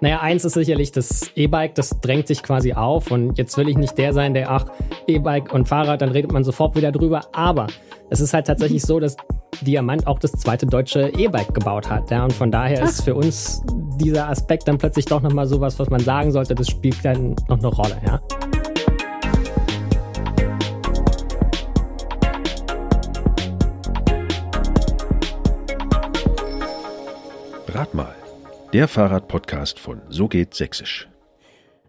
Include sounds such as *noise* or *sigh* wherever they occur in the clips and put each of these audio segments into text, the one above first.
Naja, eins ist sicherlich das E-Bike, das drängt sich quasi auf und jetzt will ich nicht der sein, der, ach, E-Bike und Fahrrad, dann redet man sofort wieder drüber, aber es ist halt tatsächlich so, dass Diamant auch das zweite deutsche E-Bike gebaut hat. Ja, und von daher ist für uns dieser Aspekt dann plötzlich doch nochmal sowas, was man sagen sollte, das spielt dann noch eine Rolle. Ja. Der Fahrradpodcast von So geht Sächsisch.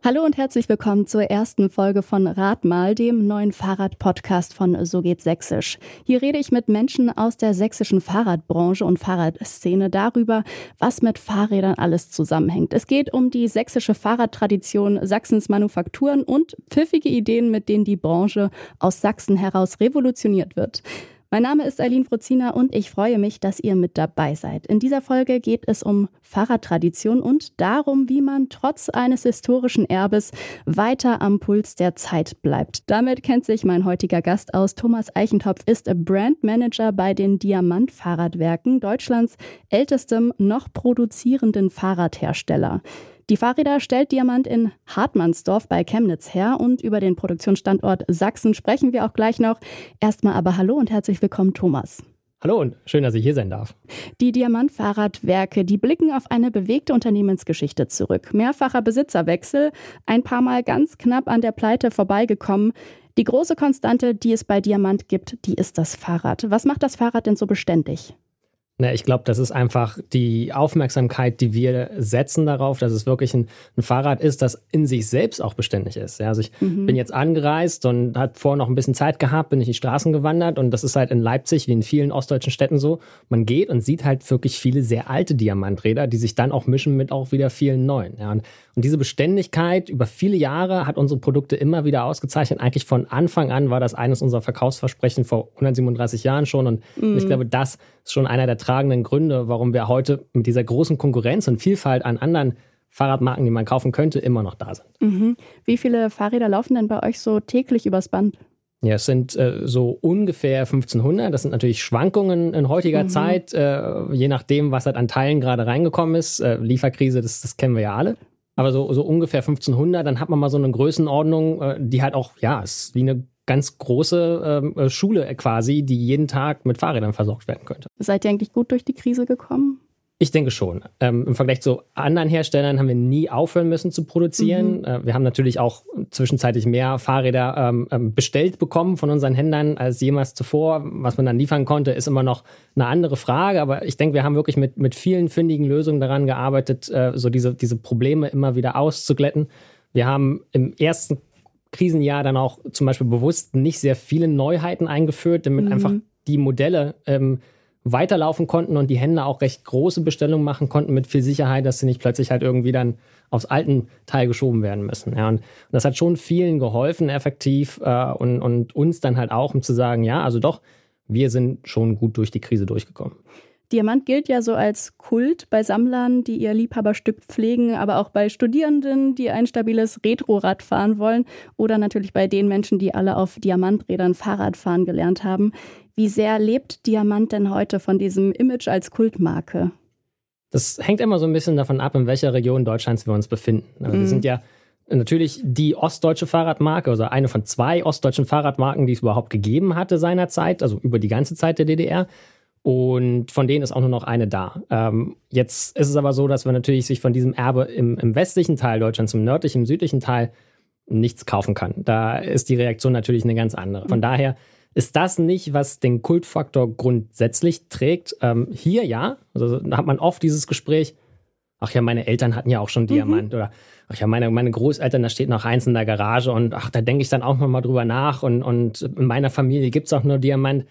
Hallo und herzlich willkommen zur ersten Folge von Radmal, dem neuen Fahrradpodcast von So geht Sächsisch. Hier rede ich mit Menschen aus der sächsischen Fahrradbranche und Fahrradszene darüber, was mit Fahrrädern alles zusammenhängt. Es geht um die sächsische Fahrradtradition, Sachsens Manufakturen und pfiffige Ideen, mit denen die Branche aus Sachsen heraus revolutioniert wird. Mein Name ist Eileen Frozina und ich freue mich, dass ihr mit dabei seid. In dieser Folge geht es um Fahrradtradition und darum, wie man trotz eines historischen Erbes weiter am Puls der Zeit bleibt. Damit kennt sich mein heutiger Gast aus. Thomas Eichentopf ist Brand Manager bei den Diamant Fahrradwerken, Deutschlands ältestem noch produzierenden Fahrradhersteller. Die Fahrräder stellt Diamant in Hartmannsdorf bei Chemnitz her und über den Produktionsstandort Sachsen sprechen wir auch gleich noch. Erstmal aber hallo und herzlich willkommen, Thomas. Hallo und schön, dass ich hier sein darf. Die Diamant-Fahrradwerke, die blicken auf eine bewegte Unternehmensgeschichte zurück. Mehrfacher Besitzerwechsel, ein paar Mal ganz knapp an der Pleite vorbeigekommen. Die große Konstante, die es bei Diamant gibt, die ist das Fahrrad. Was macht das Fahrrad denn so beständig? Na, ich glaube, das ist einfach die Aufmerksamkeit, die wir setzen darauf, dass es wirklich ein, ein Fahrrad ist, das in sich selbst auch beständig ist. Ja, also ich mhm. bin jetzt angereist und hat vorher noch ein bisschen Zeit gehabt, bin ich die Straßen gewandert und das ist halt in Leipzig wie in vielen ostdeutschen Städten so. Man geht und sieht halt wirklich viele sehr alte Diamanträder, die sich dann auch mischen mit auch wieder vielen neuen. Ja, und, und diese Beständigkeit über viele Jahre hat unsere Produkte immer wieder ausgezeichnet. Eigentlich von Anfang an war das eines unserer Verkaufsversprechen vor 137 Jahren schon und mhm. ich glaube, das ist schon einer der tragenden Gründe, warum wir heute mit dieser großen Konkurrenz und Vielfalt an anderen Fahrradmarken, die man kaufen könnte, immer noch da sind. Mhm. Wie viele Fahrräder laufen denn bei euch so täglich übers Band? Ja, es sind äh, so ungefähr 1500. Das sind natürlich Schwankungen in heutiger mhm. Zeit, äh, je nachdem, was halt an Teilen gerade reingekommen ist. Äh, Lieferkrise, das, das kennen wir ja alle. Aber so, so ungefähr 1500, dann hat man mal so eine Größenordnung, äh, die halt auch, ja, ist wie eine ganz große ähm, äh, Schule quasi, die jeden Tag mit Fahrrädern versorgt werden könnte. Seid ihr eigentlich gut durch die Krise gekommen? Ich denke schon. Ähm, Im Vergleich zu anderen Herstellern haben wir nie aufhören müssen zu produzieren. Mhm. Äh, wir haben natürlich auch zwischenzeitlich mehr Fahrräder ähm, ähm, bestellt bekommen von unseren Händlern als jemals zuvor. Was man dann liefern konnte, ist immer noch eine andere Frage. Aber ich denke, wir haben wirklich mit, mit vielen fündigen Lösungen daran gearbeitet, äh, so diese, diese Probleme immer wieder auszuglätten. Wir haben im ersten Krisenjahr dann auch zum Beispiel bewusst nicht sehr viele Neuheiten eingeführt, damit mhm. einfach die Modelle ähm, weiterlaufen konnten und die Händler auch recht große Bestellungen machen konnten mit viel Sicherheit, dass sie nicht plötzlich halt irgendwie dann aufs alten Teil geschoben werden müssen. Ja, und, und das hat schon vielen geholfen, effektiv äh, und, und uns dann halt auch, um zu sagen, ja, also doch, wir sind schon gut durch die Krise durchgekommen. Diamant gilt ja so als Kult bei Sammlern, die ihr Liebhaberstück pflegen, aber auch bei Studierenden, die ein stabiles Retrorad fahren wollen oder natürlich bei den Menschen, die alle auf Diamanträdern Fahrrad fahren gelernt haben. Wie sehr lebt Diamant denn heute von diesem Image als Kultmarke? Das hängt immer so ein bisschen davon ab, in welcher Region Deutschlands wir uns befinden. Also mhm. Wir sind ja natürlich die ostdeutsche Fahrradmarke, also eine von zwei ostdeutschen Fahrradmarken, die es überhaupt gegeben hatte seinerzeit, also über die ganze Zeit der DDR. Und von denen ist auch nur noch eine da. Ähm, jetzt ist es aber so, dass man natürlich sich von diesem Erbe im, im westlichen Teil Deutschlands, im nördlichen, im südlichen Teil nichts kaufen kann. Da ist die Reaktion natürlich eine ganz andere. Von daher ist das nicht, was den Kultfaktor grundsätzlich trägt. Ähm, hier ja, also da hat man oft dieses Gespräch, ach ja, meine Eltern hatten ja auch schon Diamant mhm. oder ach ja, meine, meine Großeltern, da steht noch eins in der Garage und ach, da denke ich dann auch mal drüber nach und, und in meiner Familie gibt es auch nur Diamant.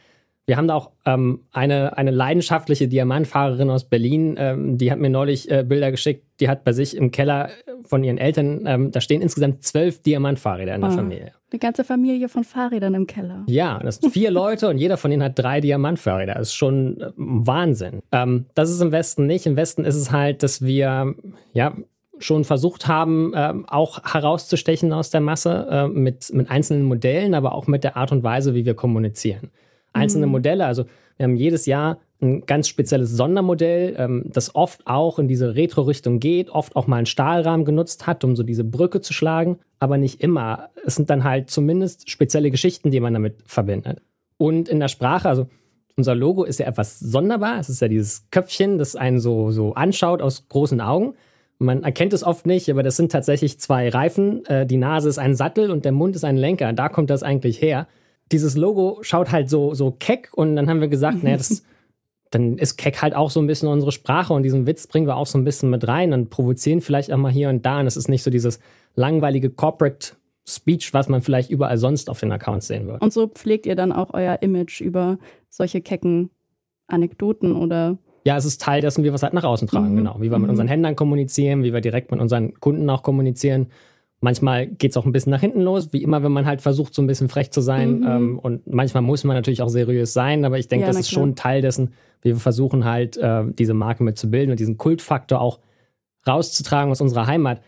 Wir haben da auch ähm, eine, eine leidenschaftliche Diamantfahrerin aus Berlin, ähm, die hat mir neulich äh, Bilder geschickt, die hat bei sich im Keller von ihren Eltern, ähm, da stehen insgesamt zwölf Diamantfahrräder in der oh, Familie. Eine ganze Familie von Fahrrädern im Keller. Ja, das sind vier *laughs* Leute und jeder von ihnen hat drei Diamantfahrräder. Das ist schon äh, Wahnsinn. Ähm, das ist im Westen nicht. Im Westen ist es halt, dass wir, ja, schon versucht haben, äh, auch herauszustechen aus der Masse äh, mit, mit einzelnen Modellen, aber auch mit der Art und Weise, wie wir kommunizieren einzelne mhm. Modelle. Also wir haben jedes Jahr ein ganz spezielles Sondermodell, ähm, das oft auch in diese Retro-Richtung geht, oft auch mal einen Stahlrahmen genutzt hat, um so diese Brücke zu schlagen, aber nicht immer. Es sind dann halt zumindest spezielle Geschichten, die man damit verbindet. Und in der Sprache, also unser Logo ist ja etwas sonderbar. Es ist ja dieses Köpfchen, das einen so, so anschaut aus großen Augen. Man erkennt es oft nicht, aber das sind tatsächlich zwei Reifen. Äh, die Nase ist ein Sattel und der Mund ist ein Lenker. Da kommt das eigentlich her. Dieses Logo schaut halt so, so keck und dann haben wir gesagt, naja, das, *laughs* dann ist keck halt auch so ein bisschen unsere Sprache und diesen Witz bringen wir auch so ein bisschen mit rein und provozieren vielleicht auch mal hier und da. Und es ist nicht so dieses langweilige Corporate Speech, was man vielleicht überall sonst auf den Accounts sehen würde. Und so pflegt ihr dann auch euer Image über solche kecken Anekdoten oder ja, es ist Teil dessen, wie wir es halt nach außen tragen, mhm. genau. Wie wir mit mhm. unseren Händlern kommunizieren, wie wir direkt mit unseren Kunden auch kommunizieren. Manchmal geht es auch ein bisschen nach hinten los, wie immer, wenn man halt versucht, so ein bisschen frech zu sein. Mhm. Ähm, und manchmal muss man natürlich auch seriös sein, aber ich denke, ja, das ist klar. schon Teil dessen, wie wir versuchen halt, äh, diese Marke mitzubilden und diesen Kultfaktor auch rauszutragen aus unserer Heimat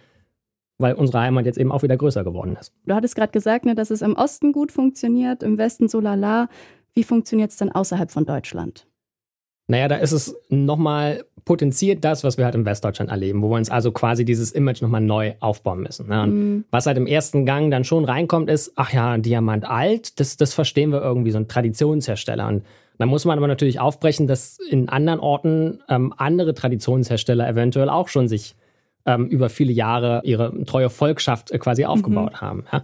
weil unsere Heimat jetzt eben auch wieder größer geworden ist. Du hattest gerade gesagt, ne, dass es im Osten gut funktioniert, im Westen so lala. Wie funktioniert es denn außerhalb von Deutschland? Naja, da ist es nochmal potenziert das, was wir halt in Westdeutschland erleben, wo wir uns also quasi dieses Image nochmal neu aufbauen müssen. Ne? Mm. Was halt im ersten Gang dann schon reinkommt, ist, ach ja, Diamant alt, das, das verstehen wir irgendwie, so ein Traditionshersteller. Und dann muss man aber natürlich aufbrechen, dass in anderen Orten ähm, andere Traditionshersteller eventuell auch schon sich ähm, über viele Jahre ihre treue Volkschaft äh, quasi aufgebaut mhm. haben. Ja?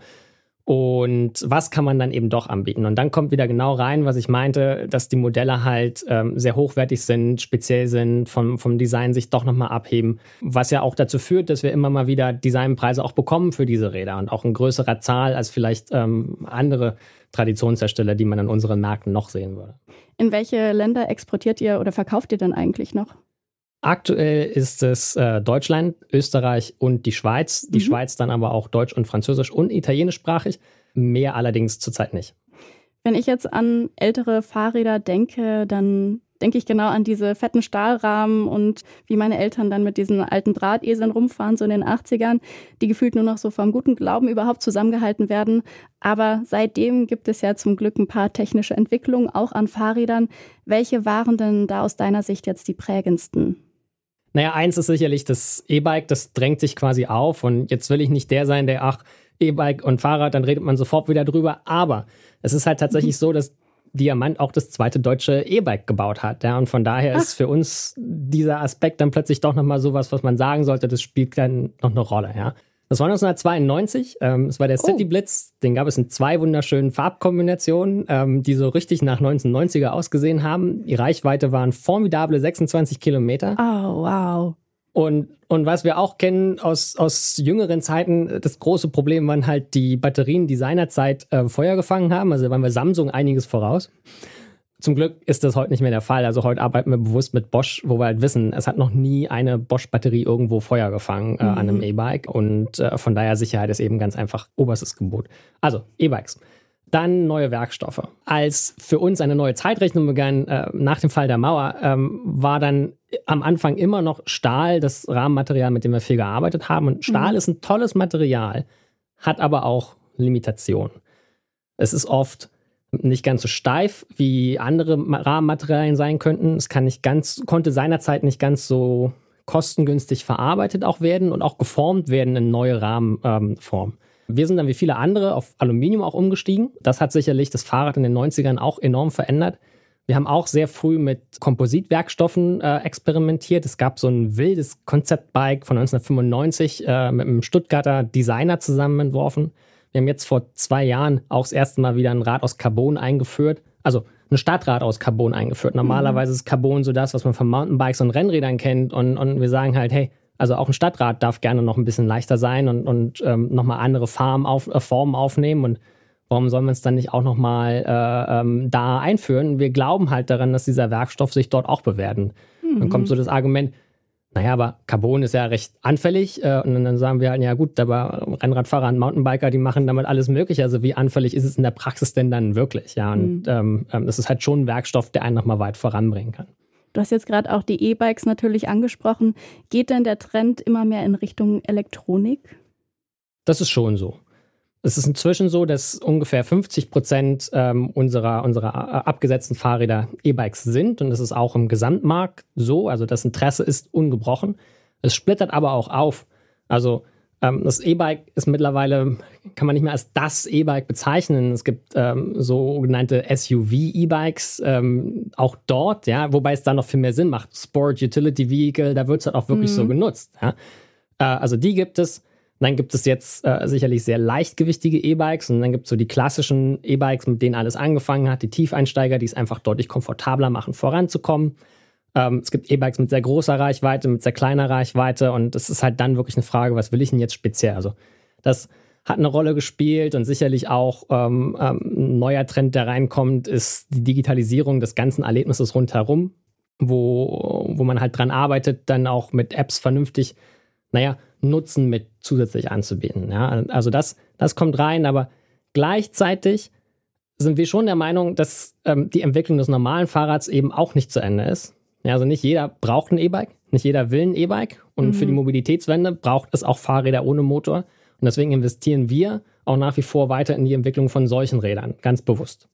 Und was kann man dann eben doch anbieten? Und dann kommt wieder genau rein, was ich meinte, dass die Modelle halt ähm, sehr hochwertig sind, speziell sind, vom, vom Design sich doch nochmal abheben. Was ja auch dazu führt, dass wir immer mal wieder Designpreise auch bekommen für diese Räder und auch in größerer Zahl als vielleicht ähm, andere Traditionshersteller, die man an unseren Märkten noch sehen würde. In welche Länder exportiert ihr oder verkauft ihr dann eigentlich noch? Aktuell ist es äh, Deutschland, Österreich und die Schweiz. Die mhm. Schweiz dann aber auch deutsch und französisch und italienischsprachig. Mehr allerdings zurzeit nicht. Wenn ich jetzt an ältere Fahrräder denke, dann denke ich genau an diese fetten Stahlrahmen und wie meine Eltern dann mit diesen alten Drahteseln rumfahren, so in den 80ern, die gefühlt nur noch so vom guten Glauben überhaupt zusammengehalten werden. Aber seitdem gibt es ja zum Glück ein paar technische Entwicklungen auch an Fahrrädern. Welche waren denn da aus deiner Sicht jetzt die prägendsten? Naja, eins ist sicherlich das E-Bike, das drängt sich quasi auf. Und jetzt will ich nicht der sein, der, ach, E-Bike und Fahrrad, dann redet man sofort wieder drüber. Aber es ist halt tatsächlich so, dass Diamant auch das zweite deutsche E-Bike gebaut hat. Ja, und von daher ach. ist für uns dieser Aspekt dann plötzlich doch nochmal sowas, was man sagen sollte, das spielt dann noch eine Rolle. Ja. Das war 1992. Ähm, es war der oh. City Blitz. Den gab es in zwei wunderschönen Farbkombinationen, ähm, die so richtig nach 1990er ausgesehen haben. Die Reichweite waren formidable 26 Kilometer. Oh, wow. Und, und was wir auch kennen aus, aus jüngeren Zeiten, das große Problem waren halt die Batterien, die seinerzeit äh, Feuer gefangen haben. Also waren wir Samsung einiges voraus. Zum Glück ist das heute nicht mehr der Fall. Also heute arbeiten wir bewusst mit Bosch, wo wir halt wissen, es hat noch nie eine Bosch-Batterie irgendwo Feuer gefangen äh, mhm. an einem E-Bike. Und äh, von daher Sicherheit ist eben ganz einfach oberstes Gebot. Also E-Bikes. Dann neue Werkstoffe. Als für uns eine neue Zeitrechnung begann, äh, nach dem Fall der Mauer, ähm, war dann am Anfang immer noch Stahl das Rahmenmaterial, mit dem wir viel gearbeitet haben. Und Stahl mhm. ist ein tolles Material, hat aber auch Limitationen. Es ist oft nicht ganz so steif wie andere Rahmenmaterialien sein könnten. Es kann nicht ganz, konnte seinerzeit nicht ganz so kostengünstig verarbeitet auch werden und auch geformt werden in neue Rahmenformen. Ähm, wir sind dann wie viele andere auf Aluminium auch umgestiegen. Das hat sicherlich das Fahrrad in den 90ern auch enorm verändert. Wir haben auch sehr früh mit Kompositwerkstoffen äh, experimentiert. Es gab so ein wildes Konzeptbike von 1995 äh, mit einem Stuttgarter Designer zusammen entworfen. Wir haben jetzt vor zwei Jahren auch das erste Mal wieder ein Rad aus Carbon eingeführt. Also ein Stadtrad aus Carbon eingeführt. Normalerweise mhm. ist Carbon so das, was man von Mountainbikes und Rennrädern kennt. Und, und wir sagen halt, hey, also auch ein Stadtrad darf gerne noch ein bisschen leichter sein und, und ähm, nochmal andere Farben auf, äh, Formen aufnehmen. Und warum soll man es dann nicht auch nochmal äh, ähm, da einführen? Wir glauben halt daran, dass dieser Werkstoff sich dort auch bewerten. Mhm. Dann kommt so das Argument, naja, aber Carbon ist ja recht anfällig. Äh, und dann sagen wir halt, ja gut, aber Rennradfahrer und Mountainbiker, die machen damit alles Mögliche. Also wie anfällig ist es in der Praxis denn dann wirklich? Ja, und mhm. ähm, ähm das ist halt schon ein Werkstoff, der einen nochmal weit voranbringen kann. Du hast jetzt gerade auch die E-Bikes natürlich angesprochen. Geht denn der Trend immer mehr in Richtung Elektronik? Das ist schon so. Es ist inzwischen so, dass ungefähr 50 Prozent ähm, unserer, unserer äh, abgesetzten Fahrräder E-Bikes sind und das ist auch im Gesamtmarkt so. Also das Interesse ist ungebrochen. Es splittert aber auch auf. Also ähm, das E-Bike ist mittlerweile, kann man nicht mehr als das E-Bike bezeichnen. Es gibt ähm, sogenannte SUV-E-Bikes, ähm, auch dort, ja, wobei es da noch viel mehr Sinn macht. Sport, Utility Vehicle, da wird es halt auch wirklich mhm. so genutzt. Ja? Äh, also die gibt es. Dann gibt es jetzt äh, sicherlich sehr leichtgewichtige E-Bikes und dann gibt es so die klassischen E-Bikes, mit denen alles angefangen hat, die Tiefeinsteiger, die es einfach deutlich komfortabler machen, voranzukommen. Ähm, es gibt E-Bikes mit sehr großer Reichweite, mit sehr kleiner Reichweite und es ist halt dann wirklich eine Frage, was will ich denn jetzt speziell? Also das hat eine Rolle gespielt und sicherlich auch ähm, ähm, ein neuer Trend, der reinkommt, ist die Digitalisierung des ganzen Erlebnisses rundherum, wo, wo man halt dran arbeitet, dann auch mit Apps vernünftig, naja, Nutzen mit zusätzlich anzubieten. Ja? Also das, das kommt rein, aber gleichzeitig sind wir schon der Meinung, dass ähm, die Entwicklung des normalen Fahrrads eben auch nicht zu Ende ist. Ja, also nicht jeder braucht ein E-Bike, nicht jeder will ein E-Bike. Und mhm. für die mhm. Mobilitätswende braucht es auch Fahrräder ohne Motor. Und deswegen investieren wir auch nach wie vor weiter in die Entwicklung von solchen Rädern, ganz bewusst.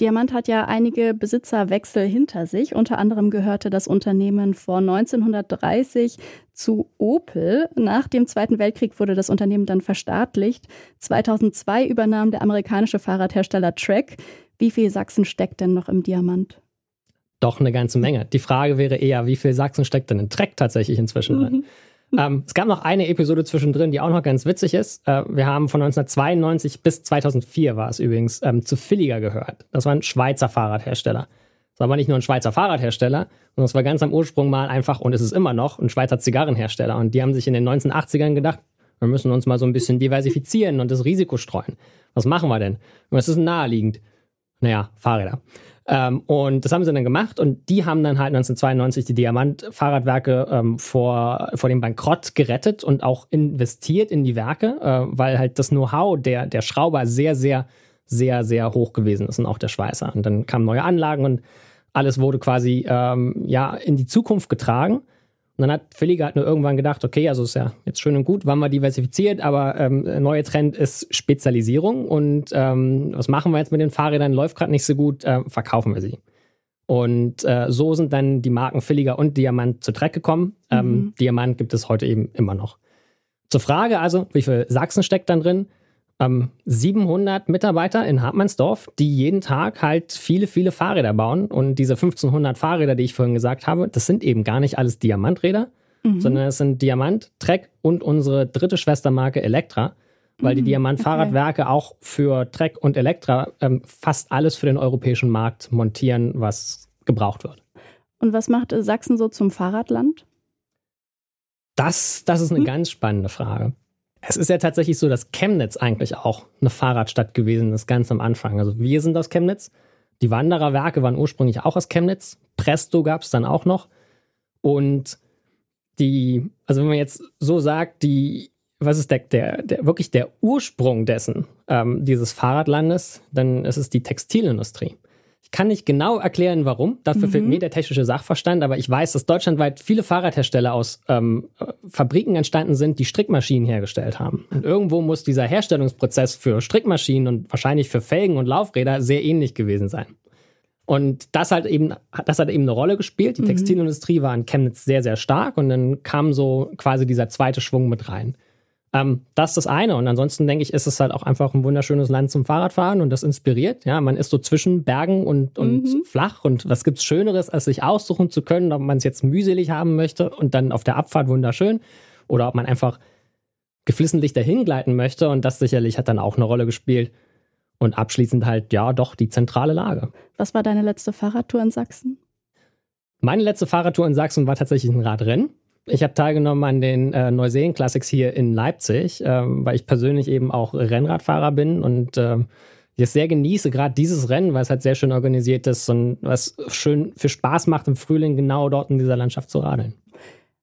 Diamant hat ja einige Besitzerwechsel hinter sich. Unter anderem gehörte das Unternehmen vor 1930 zu Opel. Nach dem Zweiten Weltkrieg wurde das Unternehmen dann verstaatlicht. 2002 übernahm der amerikanische Fahrradhersteller Trek. Wie viel Sachsen steckt denn noch im Diamant? doch eine ganze Menge. Die Frage wäre eher, wie viel Sachsen steckt denn in Trek tatsächlich inzwischen drin? Mhm. Ähm, es gab noch eine Episode zwischendrin, die auch noch ganz witzig ist. Äh, wir haben von 1992 bis 2004 war es übrigens ähm, zu Filliger gehört. Das war ein Schweizer Fahrradhersteller. Das war aber nicht nur ein Schweizer Fahrradhersteller, sondern es war ganz am Ursprung mal einfach, und es ist immer noch, ein Schweizer Zigarrenhersteller. Und die haben sich in den 1980ern gedacht, wir müssen uns mal so ein bisschen diversifizieren und das Risiko streuen. Was machen wir denn? Was ist naheliegend? Naja, Fahrräder. Ähm, und das haben sie dann gemacht und die haben dann halt 1992 die Diamant-Fahrradwerke ähm, vor, vor dem Bankrott gerettet und auch investiert in die Werke, äh, weil halt das Know-how der, der Schrauber sehr, sehr, sehr, sehr hoch gewesen ist und auch der Schweißer. Und dann kamen neue Anlagen und alles wurde quasi ähm, ja, in die Zukunft getragen. Und dann hat Felliger halt nur irgendwann gedacht, okay, also ist ja jetzt schön und gut, waren wir diversifiziert, aber ähm, der neue Trend ist Spezialisierung. Und ähm, was machen wir jetzt mit den Fahrrädern? Läuft gerade nicht so gut, äh, verkaufen wir sie. Und äh, so sind dann die Marken Filliger und Diamant zu Dreck gekommen. Ähm, mhm. Diamant gibt es heute eben immer noch. Zur Frage also, wie viel Sachsen steckt dann drin? Ähm, 700 Mitarbeiter in Hartmannsdorf, die jeden Tag halt viele, viele Fahrräder bauen. Und diese 1500 Fahrräder, die ich vorhin gesagt habe, das sind eben gar nicht alles Diamanträder, mhm. sondern es sind Diamant, Trek und unsere dritte Schwestermarke Elektra, weil mhm, die Diamant-Fahrradwerke okay. auch für Trek und Elektra ähm, fast alles für den europäischen Markt montieren, was gebraucht wird. Und was macht Sachsen so zum Fahrradland? Das, das ist eine hm? ganz spannende Frage. Es ist ja tatsächlich so, dass Chemnitz eigentlich auch eine Fahrradstadt gewesen ist, ganz am Anfang. Also wir sind aus Chemnitz. Die Wandererwerke waren ursprünglich auch aus Chemnitz. Presto gab es dann auch noch. Und die, also wenn man jetzt so sagt, die, was ist der, der, der wirklich der Ursprung dessen, ähm, dieses Fahrradlandes, dann ist es die Textilindustrie kann nicht genau erklären, warum. Dafür mhm. fehlt mir der technische Sachverstand, aber ich weiß, dass deutschlandweit viele Fahrradhersteller aus ähm, Fabriken entstanden sind, die Strickmaschinen hergestellt haben. Und irgendwo muss dieser Herstellungsprozess für Strickmaschinen und wahrscheinlich für Felgen und Laufräder sehr ähnlich gewesen sein. Und das hat eben, das hat eben eine Rolle gespielt. Die mhm. Textilindustrie war in Chemnitz sehr, sehr stark und dann kam so quasi dieser zweite Schwung mit rein. Ähm, das ist das eine. Und ansonsten denke ich, ist es halt auch einfach ein wunderschönes Land zum Fahrradfahren und das inspiriert. Ja, man ist so zwischen Bergen und, und mhm. flach. Und was gibt's Schöneres, als sich aussuchen zu können, ob man es jetzt mühselig haben möchte und dann auf der Abfahrt wunderschön oder ob man einfach geflissentlich dahin gleiten möchte. Und das sicherlich hat dann auch eine Rolle gespielt. Und abschließend halt, ja, doch die zentrale Lage. Was war deine letzte Fahrradtour in Sachsen? Meine letzte Fahrradtour in Sachsen war tatsächlich ein Radrennen. Ich habe teilgenommen an den äh, Neuseen Classics hier in Leipzig, ähm, weil ich persönlich eben auch Rennradfahrer bin und äh, ich es sehr genieße, gerade dieses Rennen, weil es halt sehr schön organisiert ist und was schön für Spaß macht im Frühling genau dort in dieser Landschaft zu radeln.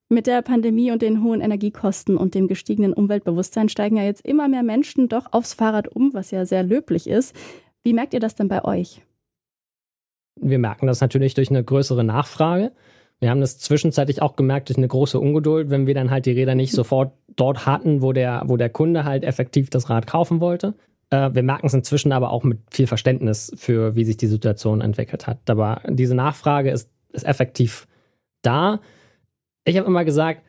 Mit der Pandemie und den hohen Energiekosten und dem gestiegenen Umweltbewusstsein steigen ja jetzt immer mehr Menschen doch aufs Fahrrad um, was ja sehr löblich ist. Wie merkt ihr das denn bei euch? Wir merken das natürlich durch eine größere Nachfrage. Wir haben das zwischenzeitlich auch gemerkt durch eine große Ungeduld, wenn wir dann halt die Räder nicht sofort dort hatten, wo der, wo der Kunde halt effektiv das Rad kaufen wollte. Äh, wir merken es inzwischen aber auch mit viel Verständnis für, wie sich die Situation entwickelt hat. Aber diese Nachfrage ist, ist effektiv da. Ich habe immer gesagt,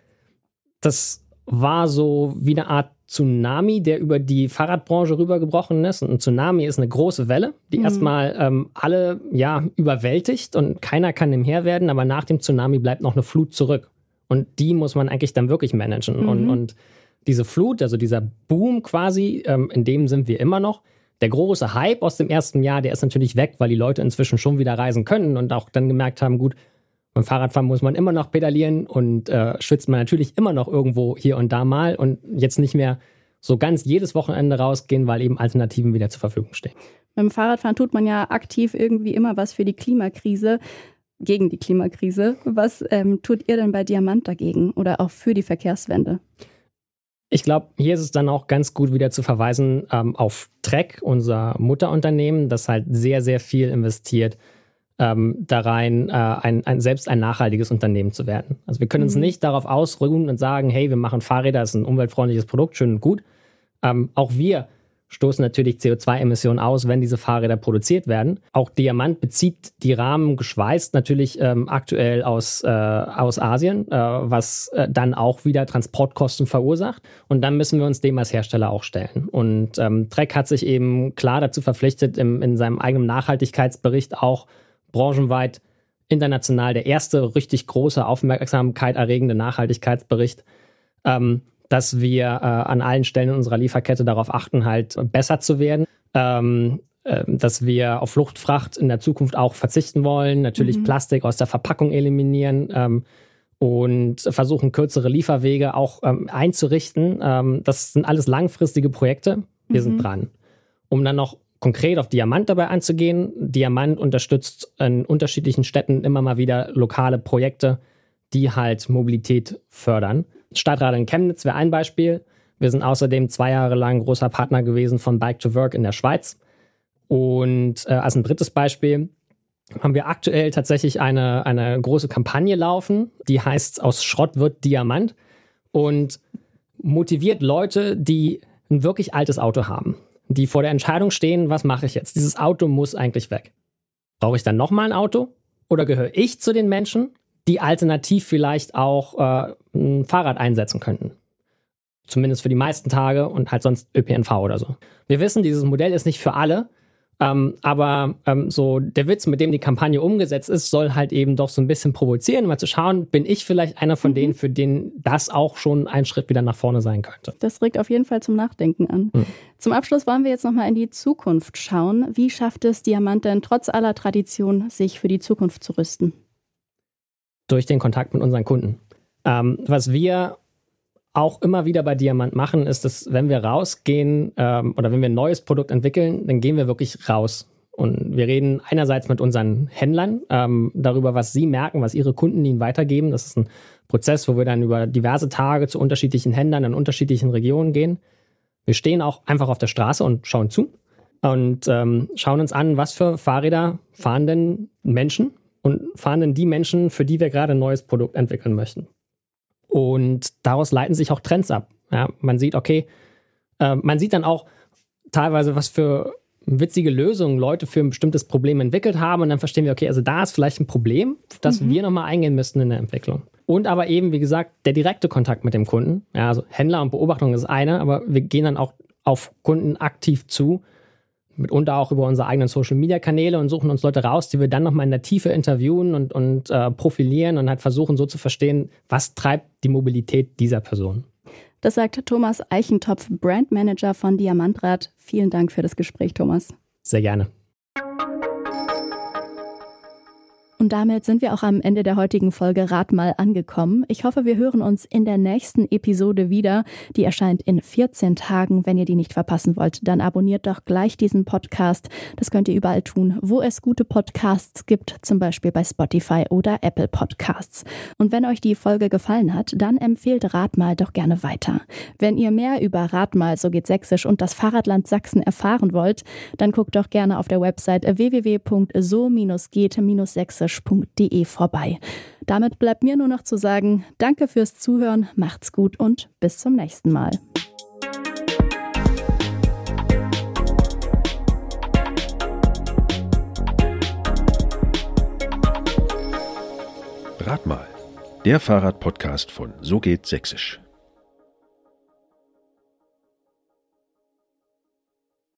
das war so wie eine Art Tsunami, der über die Fahrradbranche rübergebrochen ist. Und ein Tsunami ist eine große Welle, die mhm. erstmal ähm, alle ja überwältigt und keiner kann dem Herr werden, aber nach dem Tsunami bleibt noch eine Flut zurück. Und die muss man eigentlich dann wirklich managen. Mhm. Und, und diese Flut, also dieser Boom quasi, ähm, in dem sind wir immer noch. Der große Hype aus dem ersten Jahr, der ist natürlich weg, weil die Leute inzwischen schon wieder reisen können und auch dann gemerkt haben, gut, beim Fahrradfahren muss man immer noch pedalieren und äh, schwitzt man natürlich immer noch irgendwo hier und da mal und jetzt nicht mehr so ganz jedes Wochenende rausgehen, weil eben Alternativen wieder zur Verfügung stehen. Beim Fahrradfahren tut man ja aktiv irgendwie immer was für die Klimakrise, gegen die Klimakrise. Was ähm, tut ihr denn bei Diamant dagegen oder auch für die Verkehrswende? Ich glaube, hier ist es dann auch ganz gut wieder zu verweisen ähm, auf Trek, unser Mutterunternehmen, das halt sehr, sehr viel investiert ähm, da rein, äh, ein, ein, selbst ein nachhaltiges Unternehmen zu werden. Also wir können uns mhm. nicht darauf ausruhen und sagen, hey, wir machen Fahrräder, ist ein umweltfreundliches Produkt, schön und gut. Ähm, auch wir stoßen natürlich CO2-Emissionen aus, wenn diese Fahrräder produziert werden. Auch Diamant bezieht die Rahmen geschweißt natürlich ähm, aktuell aus, äh, aus Asien, äh, was äh, dann auch wieder Transportkosten verursacht. Und dann müssen wir uns dem als Hersteller auch stellen. Und ähm, Trek hat sich eben klar dazu verpflichtet, im, in seinem eigenen Nachhaltigkeitsbericht auch branchenweit international der erste richtig große Aufmerksamkeit erregende Nachhaltigkeitsbericht, ähm, dass wir äh, an allen Stellen in unserer Lieferkette darauf achten, halt besser zu werden. Ähm, äh, dass wir auf Fluchtfracht in der Zukunft auch verzichten wollen, natürlich mhm. Plastik aus der Verpackung eliminieren ähm, und versuchen, kürzere Lieferwege auch ähm, einzurichten. Ähm, das sind alles langfristige Projekte. Wir mhm. sind dran. Um dann noch konkret auf Diamant dabei anzugehen. Diamant unterstützt in unterschiedlichen Städten immer mal wieder lokale Projekte, die halt Mobilität fördern. Stadtrat in Chemnitz wäre ein Beispiel. Wir sind außerdem zwei Jahre lang großer Partner gewesen von Bike to Work in der Schweiz. Und äh, als ein drittes Beispiel haben wir aktuell tatsächlich eine, eine große Kampagne laufen, die heißt Aus Schrott wird Diamant und motiviert Leute, die ein wirklich altes Auto haben die vor der Entscheidung stehen, was mache ich jetzt? Dieses Auto muss eigentlich weg. Brauche ich dann nochmal ein Auto? Oder gehöre ich zu den Menschen, die alternativ vielleicht auch äh, ein Fahrrad einsetzen könnten? Zumindest für die meisten Tage und halt sonst ÖPNV oder so. Wir wissen, dieses Modell ist nicht für alle, ähm, aber ähm, so der Witz, mit dem die Kampagne umgesetzt ist, soll halt eben doch so ein bisschen provozieren, mal zu schauen, bin ich vielleicht einer von mhm. denen, für den das auch schon ein Schritt wieder nach vorne sein könnte. Das regt auf jeden Fall zum Nachdenken an. Mhm. Zum Abschluss wollen wir jetzt nochmal in die Zukunft schauen. Wie schafft es Diamant denn trotz aller Tradition, sich für die Zukunft zu rüsten? Durch den Kontakt mit unseren Kunden. Ähm, was wir auch immer wieder bei Diamant machen, ist, dass wenn wir rausgehen ähm, oder wenn wir ein neues Produkt entwickeln, dann gehen wir wirklich raus. Und wir reden einerseits mit unseren Händlern ähm, darüber, was sie merken, was ihre Kunden ihnen weitergeben. Das ist ein Prozess, wo wir dann über diverse Tage zu unterschiedlichen Händlern in unterschiedlichen Regionen gehen. Wir stehen auch einfach auf der Straße und schauen zu und ähm, schauen uns an, was für Fahrräder fahren denn Menschen und fahren denn die Menschen, für die wir gerade ein neues Produkt entwickeln möchten. Und daraus leiten sich auch Trends ab. Ja, man sieht, okay, äh, man sieht dann auch teilweise, was für witzige Lösungen Leute für ein bestimmtes Problem entwickelt haben. Und dann verstehen wir, okay, also da ist vielleicht ein Problem, das mhm. wir nochmal eingehen müssten in der Entwicklung. Und aber eben, wie gesagt, der direkte Kontakt mit dem Kunden. Ja, also Händler und Beobachtung ist eine, aber wir gehen dann auch auf Kunden aktiv zu mitunter auch über unsere eigenen Social-Media-Kanäle und suchen uns Leute raus, die wir dann nochmal in der Tiefe interviewen und, und äh, profilieren und halt versuchen so zu verstehen, was treibt die Mobilität dieser Person. Das sagt Thomas Eichentopf, Brandmanager von Diamantrad. Vielen Dank für das Gespräch, Thomas. Sehr gerne. Und damit sind wir auch am Ende der heutigen Folge Rat mal angekommen. Ich hoffe, wir hören uns in der nächsten Episode wieder. Die erscheint in 14 Tagen. Wenn ihr die nicht verpassen wollt, dann abonniert doch gleich diesen Podcast. Das könnt ihr überall tun, wo es gute Podcasts gibt, zum Beispiel bei Spotify oder Apple Podcasts. Und wenn euch die Folge gefallen hat, dann empfehlt Rat mal doch gerne weiter. Wenn ihr mehr über Rat mal, so geht Sächsisch und das Fahrradland Sachsen erfahren wollt, dann guckt doch gerne auf der Website www.so-geht-sächsisch so-sächsisch.de vorbei. Damit bleibt mir nur noch zu sagen, danke fürs Zuhören, macht's gut und bis zum nächsten Mal. Rat mal, der Fahrradpodcast von So geht Sächsisch.